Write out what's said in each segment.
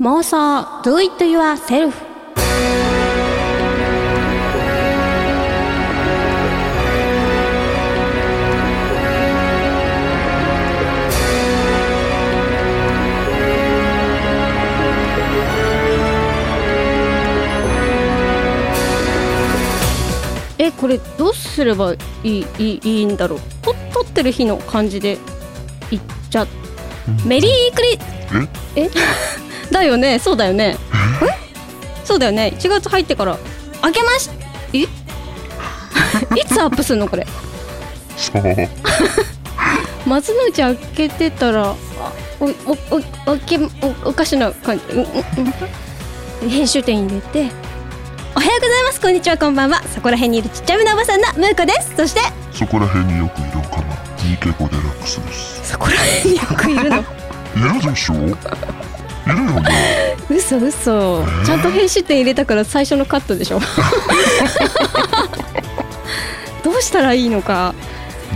妄想 Do it yourself えこれどうすればいいいいいいんだろう。と撮ってる日の感じでいっちゃメリークリえ？だよね。そうだよね。え？そうだよね。1月入ってから開けまし？え？いつアップするのこれ？そう。松の内開けてたらあおおおおけおおかしな感じ、うんうんうん。編集点入れておはようございます。こんにちはこんばんは。そこら辺にいるちっちゃめなおばさんのムーコです。そしてそこら辺によくいるかな。ニケコデラックスです。そこら辺によくいるの？いるでしょ？いるよね嘘嘘。ちゃんと編集点入れたから最初のカットでしょ。どうしたらいいのか。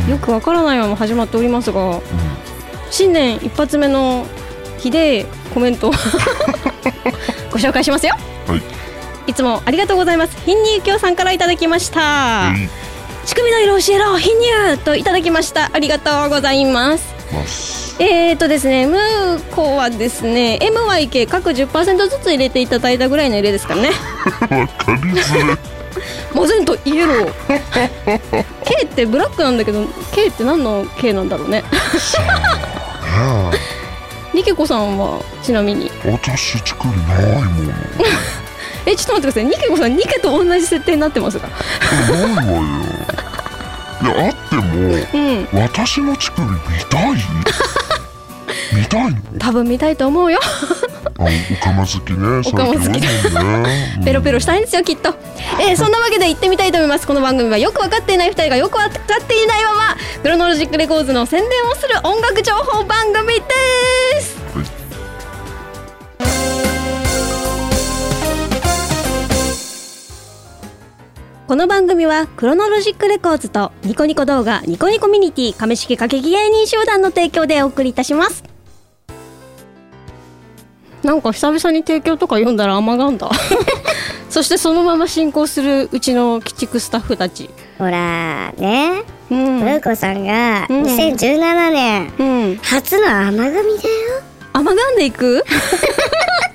よくわからないまま始まっておりますが新年一発目の日でコメントを ご紹介しますよ。はい。いつもありがとうございます。貧乳教さんからいただきました。はい。仕組みの色を教えろ貧乳といただきました。ありがとうございますえーとですね、ムーコはですね、MYK 各10%ずつ入れていただいたぐらいの入れですからね。わかりづれマゼントイエロー。K ってブラックなんだけど、K って何の K なんだろうね。あニケコさんはちなみに。あ私乳首ないもん え、ちょっと待ってください。ニケコさん、ニケと同じ設定になってますが。ないわよいやあってもうん、私の乳首見たい見たいの 多分見たいと思うよ。あオカマ好きねオカマ好きねペロペロしたいんですよ、きっと。えー そんなわけで行ってみたいと思います。この番組はよく分かっていない2人がよく分かっていないまま、クロノロジックレコーズの宣伝をする音楽情報番組です。この番組はクロノロジックレコーズとニコニコ動画ニコニコミュニティ亀式歌劇芸人集団の提供でお送りいたします。なんか久々に提供とか読んだら甘噛んだ。そしてそのまま進行するうちの鬼畜スタッフたち。ほらね、うん。ムーコさんがうん。2017年うん。初の甘噛みだよ。甘がんでいく？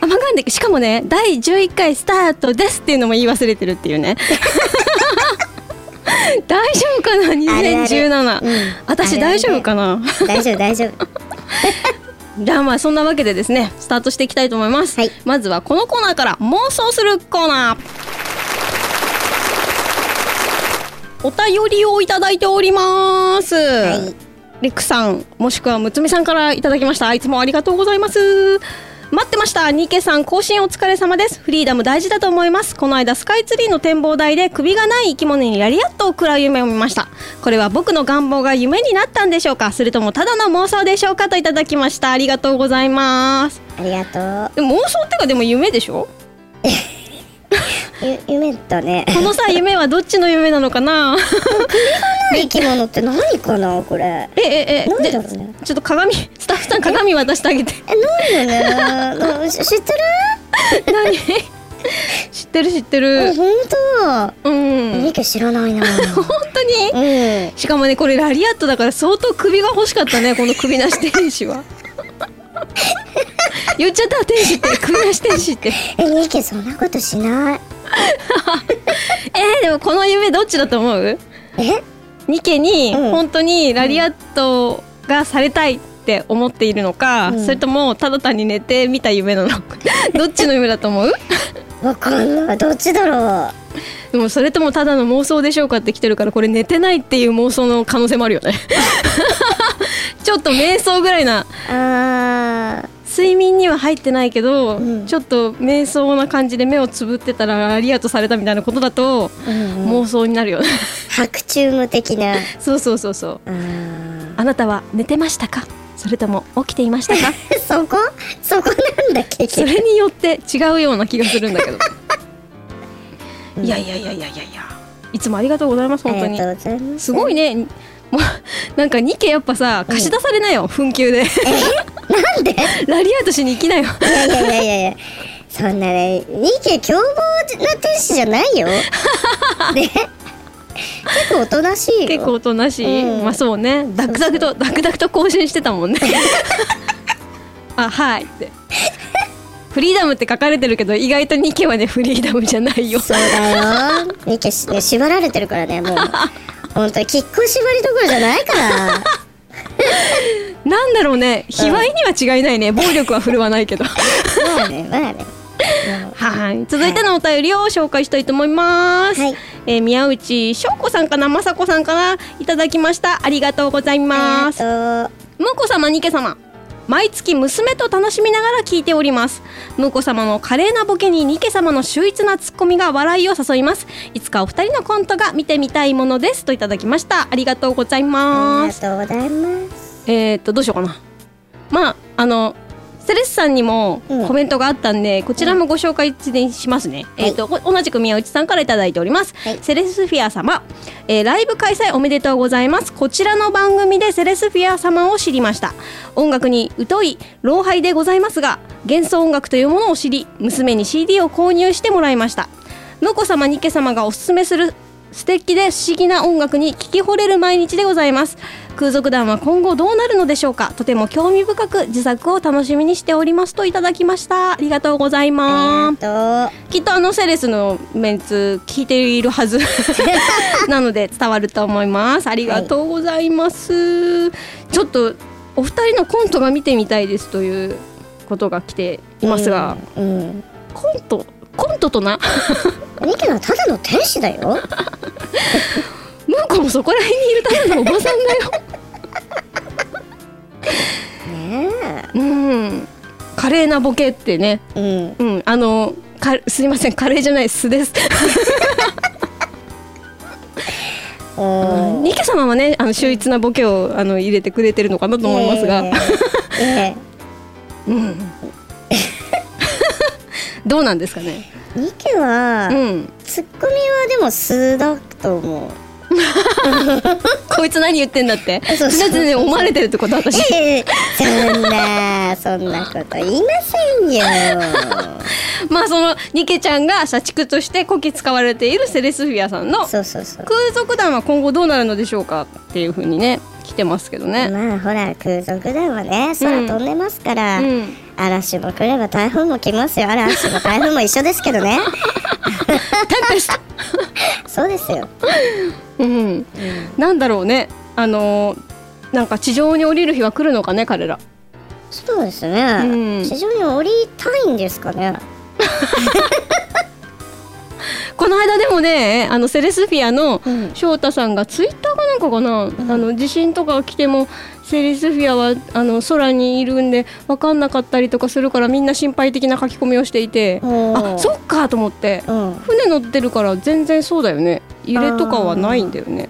甘がんでい。くしかもね第11回スタートですっていうのも言い忘れてるっていうね。大丈夫かな？2017うん。私大丈夫かな？大丈夫大丈夫。じゃあまあそんなわけでですねスタートしていきたいと思います、はい。まずはこのコーナーから妄想するコーナー。お便りをいただいております、はい。リックさんもしくはむつみさんからいただきました。いつもありがとうございます待ってました。ニケさん更新お疲れ様です。フリーダム大事だと思います。この間スカイツリーの展望台で首がない生き物にラリアットを食らう夢を見ました。これは僕の願望が夢になったんでしょうか？それともただの妄想でしょうか？といただきました。ありがとうございます。ありがとでも妄想ってかでも夢でしょ？う。ゆ夢だね。このさ 夢はどっちの夢なのかな？生き物って何かなこれ。えええ何でだろうね。ちょっと鏡スタッフさん鏡渡してあげてえ何だね。知知ってる？何？知ってる知ってある本当？うんミケ知らないな。本当に？うん。しかもねこれラリアットだから相当首が欲しかったねこの首なし天使は言っちゃった天使って首なし天使ってえミケそんなことしない。えー、でもこの夢どっちだと思う？え？ニケにうん。本当にラリアットがされたいって思っているのか、うん。それともただ単に寝てみた夢なのか。どっちの夢だと思う？わかんない。どっちだろう。でもそれともただの妄想でしょうかって来てるからこれ寝てないっていう妄想の可能性もあるよね。ちょっと瞑想ぐらいな。あ睡眠には入ってないけど、うん。ちょっと瞑想な感じで目をつぶってたらラリアットされたみたいなことだと、ー。うんうん。妄想になるよね。白昼夢的な。そうそうそうそう。あなたは寝てましたか？それとも起きていましたか？そこ？そこなんだ結局それによって違うような気がするんだけど。いやいやいやいやいやいや。いつもありがとうございます本当に。す。すごいね。もうなんか2件やっぱさ貸し出されなよ、紛糾でなんで？いラリアートしに行きなよ。やいやいやいやいや。そんなねニケ凶暴な天使じゃないよ。ね。結構おとなしいよ。結構おとなしい、うん。まあそうね。ダクダクとダクダクと更新してたもんね。あはい。って。フリーダムって書かれてるけど意外とニケはねフリーダムじゃないよ。そうだよ。ニケしね縛られてるからねもう。本当にきっこ縛りどころじゃないからなんだろうね。卑猥には違いないね。暴力は振るわないけど。まあね。まあね。はい続いてのお便りを紹介したいと思います、はい。えー宮内翔子さんかな雅子さんかないただきました。ありがとうございます。あムーコ様ニケ様。毎月娘と楽しみながら聞いております。ムーコ様の華麗なボケにニケ様の秀逸なツッコミが笑いを誘います。いつかお二人のコントが見てみたいものです。といただきました。ありがとうございありますがとうございますえー、っとどうしようかな。まああのセレスさんにもうん。コメントがあったんで、こちらもご紹介しますね、えーっとこ同じく宮内さんからいただいております、はい。セレスフィア様、えーライブ開催おめでとうございます。こちらの番組でセレスフィア様を知りました。音楽に疎い老廃でございますが幻想音楽というものを知り娘に CD を購入してもらいました。ムコ様ニケ様がおすすめする素敵で不思議な音楽に聞き惚れる毎日でございます空賊団は今後どうなるのでしょうか？とても興味深く自作を楽しみにしております。といただきました。ありがとうございあますきっとあのセレスのメンツ聞いているはず。なので伝わると思います。ありがとうございます、ちょっとお二人のコントが見てみたいですということが来ていますが、うん、うん。コントコントとな？ニケはただの天使だよ。ムーコもそこら辺にいるただのおばさんだようん。華麗なボケってね。えうん。うん。あのかすいません。カレーじゃない素です。ニケ様はねあの秀逸なボケをあの入れてくれてるのかなと思いますが、ええ。えうん。どうなんですかね。えニケは、うん。ツッコミはでも素だと思う こいつ何言ってんだって。そうそう。だってね思われてるってこと私。ええそんなそんなこと言いませんよ。まあそのニケちゃんが社畜としてこき使われているセレスフィアさんの空賊団は今後どうなるのでしょうかっていうふうにね来てますけどね、まあほら空賊団はね空飛んでますから、うん。嵐も来れば台風も来ますよ。嵐も台風も一緒ですけどね。そうですよ。うん、なんだろうね。あのーなんか地上に降りる日は来るのかね彼ら。そうですね、うん。地上に降りたいんですかね。この間でもねあのセレスフィアのうん。翔太さんがツイッターかなんかかな、あの地震とか来てもセレスフィアはあの空にいるんで分かんなかったりとかするからみんな心配的な書き込みをしていてあそっかと思ってうん。船乗ってるから全然そうだよね。揺れとかはないんだよね。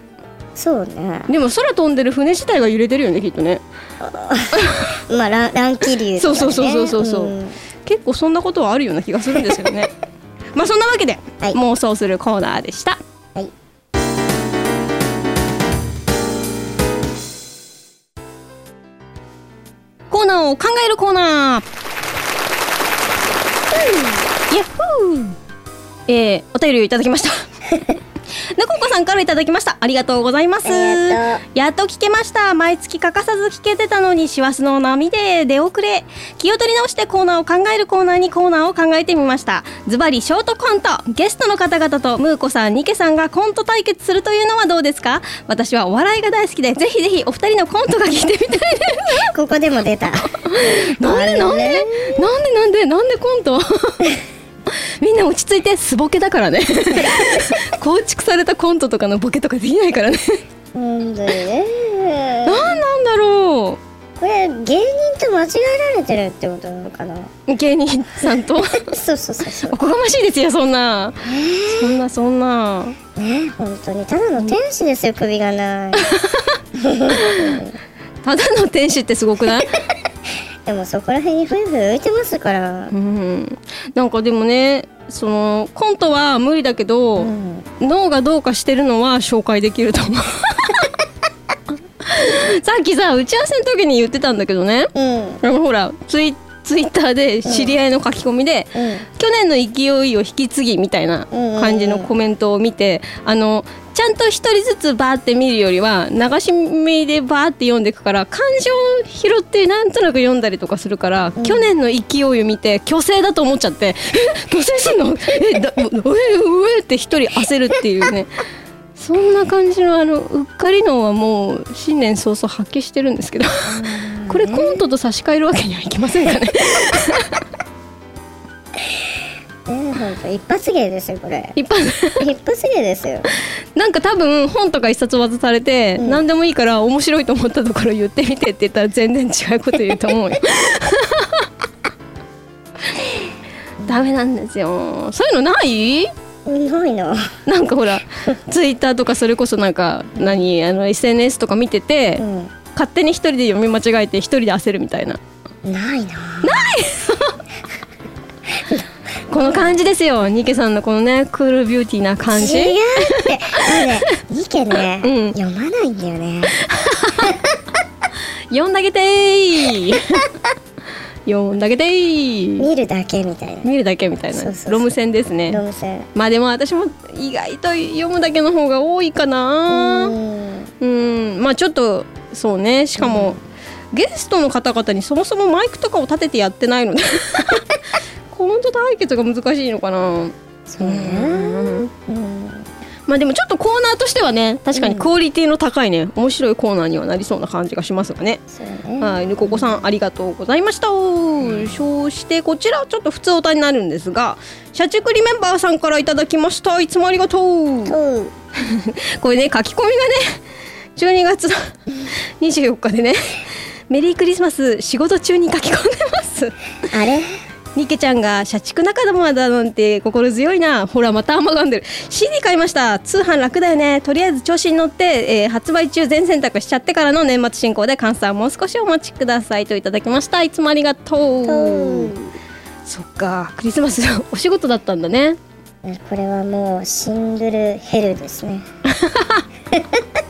そうね。でも空飛んでる船自体が揺れてるよねきっとね。まあ乱乱気流ね、そうそうそうそうそうん。結構そんなことはあるような気がするんですよね。まあそんなわけで、はい。妄想するコーナーでしたコーナーを考えるコーナー。ヤッホー。えー、お便りをいただきました。さんからいただきました。ありがとうございます。やっと聞けました。毎月欠かさず聞けてたのに師走の波で出遅れ。気を取り直してコーナーを考えるコーナーにコーナーを考えてみました。ズバリショートコント。ゲストの方々とムーコさんニケさんがコント対決するというのはどうですか？私はお笑いが大好きでぜひぜひお二人のコントが聞いてみたいです。ここでも出た。なんでなんでなんでなんでなんでコント？みんな落ち着いて素ボケだからね構築されたコントとかのボケとかできないからね。本当にねなんなんだろこれ芸人と間違えられてるってことなのかな？う芸人さんと？そうそうそうそう。おこがましいですよそんな。そんなそんな。ね本当に。ただの天使ですよ首がない。ただの天使ってすごくない？でもそこら辺にふゆふゆ浮いてますから。うん。なんかでもねそのコントは無理だけど、うん。脳がどうかしてるのは紹介できると思う。さっきさ打ち合わせの時に言ってたんだけどね。うん。あのほらツイツイッターで知り合いの書き込みで、うん。去年の勢いを引き継ぎみたいな感じのコメントを見て、あのちゃんと一人ずつバーって見るよりは流し見でバーって読んでいくから感情を拾ってなんとなく読んだりとかするから、去年の勢いを見て虚勢だと思っちゃって「え？虚勢すんの？え？だうえうえって一人焦るっていうね。そんな感じのあのうっかりのはもう新年早々発揮してるんですけどこれコントと差し替えるわけにはいきませんかね。えー、ほんと一発芸ですよこれ。一般一発芸ですよ。なんか多分本とか一冊渡されて、うん。何でもいいから面白いと思ったところ言ってみてって言ったら全然違うこと言うと思うよ。ダメなんですよ。そういうのない？ないな。なんかほら ツイッターとかそれこそなんか何？あの SNS とか見てて、うん勝手に一人で読み間違えて一人で焦るみたいな。ないな。この感じですよ。ニケさんのこのねクールビューティーな感じ。違うって。あのねうん。読まないんだよね。読んであげてー読んであげてー見るだけみたいな。見るだけみたいな。ロム線ですね。ロム線。まあでも私も意外と読むだけの方が多いかな。うん。うん。まあちょっとそうね。しかも、ゲストの方々にそもそもマイクとかを立ててやってないので。コント対決が難しいのかな。そうね。うん。うんまあでもちょっとコーナーとしてはね確かにクオリティの高いね面白いコーナーにはなりそうな感じがしますがね。ね。はい、ルココさんありがとうございました。そしてこちらちょっと普通歌になるんですが、社畜リメンバーさんからいただきました。いつもありがとう。これね書き込みがね、12月の24日でね、メリークリスマス仕事中に書き込んでます。あれ？ニケちゃんが社畜仲間だなんて心強いな。ほらまた甘がんでる。CD 買いました。通販楽だよね。とりあえず調子に乗って、えー発売中全選択しちゃってからの年末進行で換算もう少しお待ちください。といただきました。いつもありがとう。そっか。クリスマスお仕事だったんだね。これはもうシングルヘルですね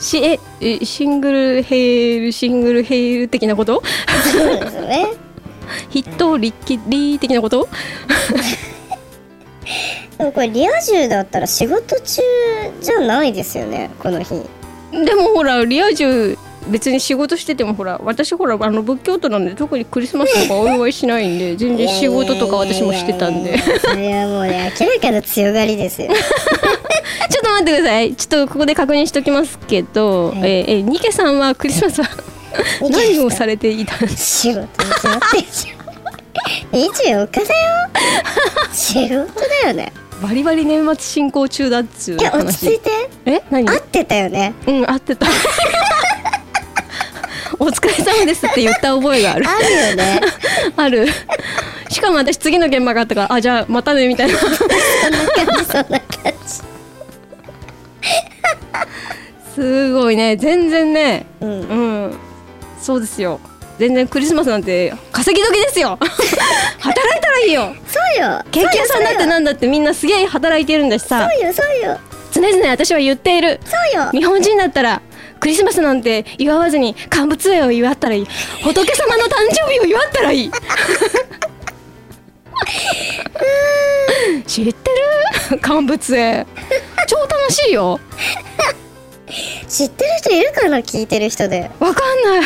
しええシングルヘールシングルヘール的なこと？そうですね。ヒットリッキリ的なこと？でもこれリア充だったら仕事中じゃないですよねこの日。でもほらリア充別に仕事しててもほら私ほらあの仏教徒なんで特にクリスマスとかお祝いしないんで全然仕事とか私もしてたんで。それはもうね明らかな強がりですよ ちょっと待ってください。ちょっとここで確認しておきますけど、はい。えーえーニケさんはクリスマスは 何をされていたんです仕事に決まってるじゃん24日だよ。仕事だよね。バリバリ年末進行中だっつういや落ち着い話て。え何？合ってたよね。うん合ってた。お疲れ様ですって言った覚えがある。あるよね。ある。しかも私次の現場があったからあじゃあまたねみたいな。そんな感じそんな感じすごいね。全然ね。うん。うん。そうですよ。全然クリスマスなんて稼ぎ時ですよ。働いたらいいよ。そうよ。ケーキ屋さんだってなんだってみんなすげえ働いてるんだしさ。そうよそうよ。常々私は言っている。そうよ。日本人だったらクリスマスなんて祝わずに乾物園を祝ったらいい。仏様の誕生日を祝ったらいい。知ってる？乾物園超楽しいよ知ってる人いるかな？聞いてる人で。わかんない。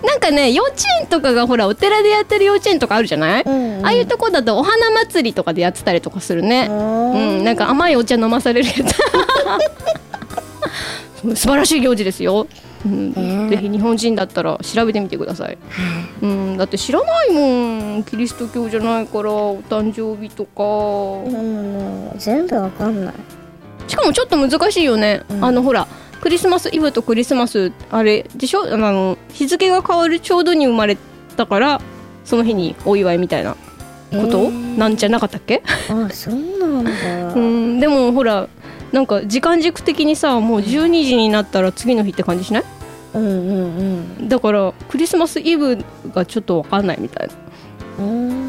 なんかね幼稚園とかがほらお寺でやってる幼稚園とかあるじゃない、うんうん。ああいうとこだとお花祭りとかでやってたりとかするね。ううん。んなんか甘いお茶飲まされるやつ。素晴らしい行事ですよ、うん。ねぜひ日本人だったら調べてみてください、うん、だって知らないもん。キリスト教じゃないからお誕生日とか、うん。全部わかんないもちょっと難しいよね、うん。あのほらクリスマスイブとクリスマスあれでしょ？あの日付が変わるちょうどに生まれたからその日にお祝いみたいなこと、えー。なんじゃなかったっけ、あそうなんだ。うん、でもほらなんか時間軸的にさもう12時になったら次の日って感じしない？うんうんだからクリスマスイブがちょっと分かんないみたいな、うんうん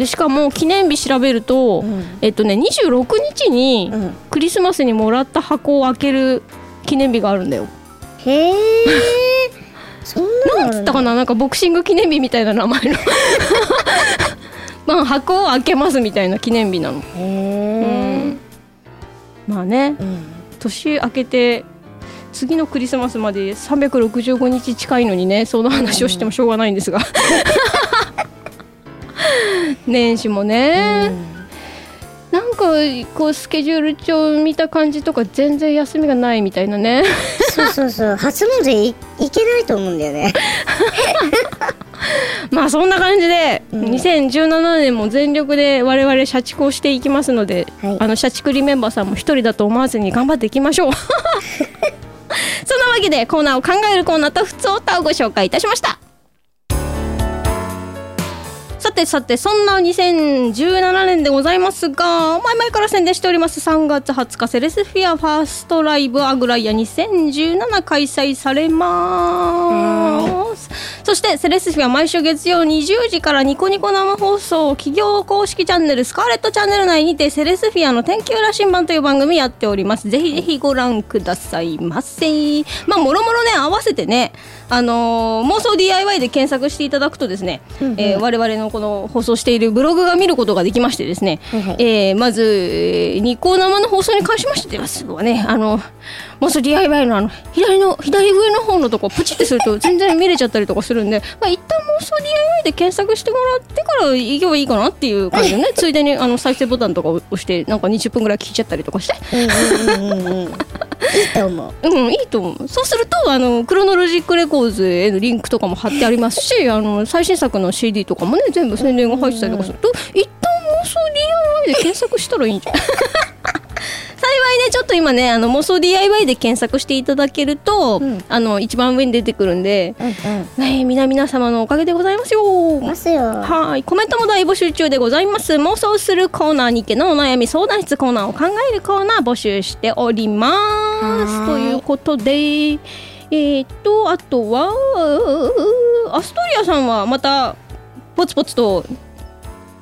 でしかも記念日調べると、うん。えっとね26日にうん。クリスマスにもらった箱を開ける記念日があるんだよ。へえ。そんななんつったかな？なんかボクシング記念日みたいな名前の。まあ箱を開けますみたいな記念日なの、へえ。まあね。うん年明けて次のクリスマスまで365日近いのにねその話をしてもしょうがないんですが 年始もね、なんかこうスケジュール帳見た感じとか全然休みがないみたいなね。そうそうそう。初詣いいけないと思うんだよね。まあそんな感じで、うん。2017年も全力で我々社畜をしていきますので、はい。あの社畜リメンバーさんも一人だと思わずに頑張っていきましょう。そんなわけでコーナーを考えるコーナーと普通歌をご紹介いたしましたさてさてそんな2017年でございますが前々から宣伝しております3月20日セレスフィアファーストライブアグライア2017開催されます。そしてセレスフィア毎週月曜20時からニコニコ生放送企業公式チャンネルスカーレットチャンネル内にてセレスフィアの天気羅針盤という番組やっております。ぜひぜひご覧くださいませ。まあもろもろね合わせてねあのー妄想 DIY で検索していただくとですね、うんうん。えー我々のこの放送しているブログが見ることができましてですね、はいはい。えーまず、えーニコ生の放送に関しましてはねあの妄想 DIY のあの左の左上の方のとこプチってすると全然見れちゃったりとかするんで、まあ、一旦妄想 DIY で検索してもらってから行けばいいかなっていう感じでねついでにあの再生ボタンとかを押してなんか20分ぐらい聞いちゃったりとかしていいと思う うん、いいと思う。そうすると、あの、クロノロジックレコーズへのリンクとかも貼ってありますし、あの、最新作の CD とかもね、全部宣伝が入ってたりとかすると、一旦妄想 DIY で検索したらいいんじゃん。幸い？ね、ちょっと今ね、あの、妄想 DIY で検索していただけると、うんあの、一番上に出てくるんで、うんうんね、皆々様のおかげでございますよ。ますよはい。コメントも大募集中でございます。妄想するコーナーにけのお悩み相談室コーナーを考えるコーナー募集しております。ということで、えー、っと、あとは、アストリアさんはまた、ポツポツと、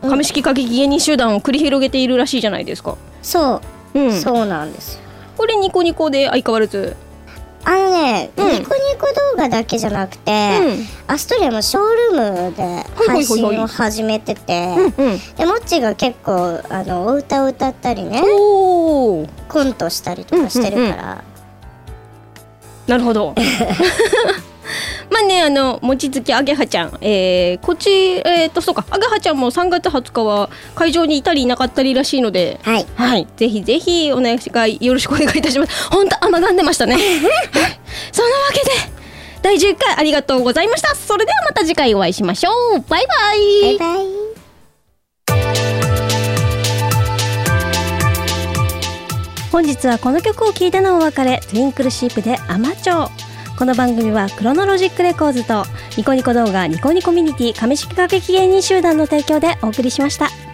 紙式過激芸人集団を繰り広げているらしいじゃないですか。そううん。そうなんですよこれニコニコで相変わらず？あのね、うんニコニコ動画だけじゃなくて、うんアストリアもショールームで配信を始めてて。でモッチーが結構あのお歌を歌ったりね。コントしたりとかしてるから、なるほど。まあね、あの、もちつきあげはちゃん、えー、こっち、えっ、と、そうか、あげはちゃんも3月20日は会場にいたりいなかったりらしいので、はいはい、ぜひぜひお願い、よろしくお願いいたします。本当、甘がんでましたね。はい、そんなわけで、第10回ありがとうございました。それではまた次回お会いしましょう。バイバイ。バイバイ本日はこの曲を聴いてのお別れトゥインクルシープでアマチョこの番組はクロノロジックレコーズとニコニコ動画ニコニコミュニティ紙式学劇芸人集団の提供でお送りしました。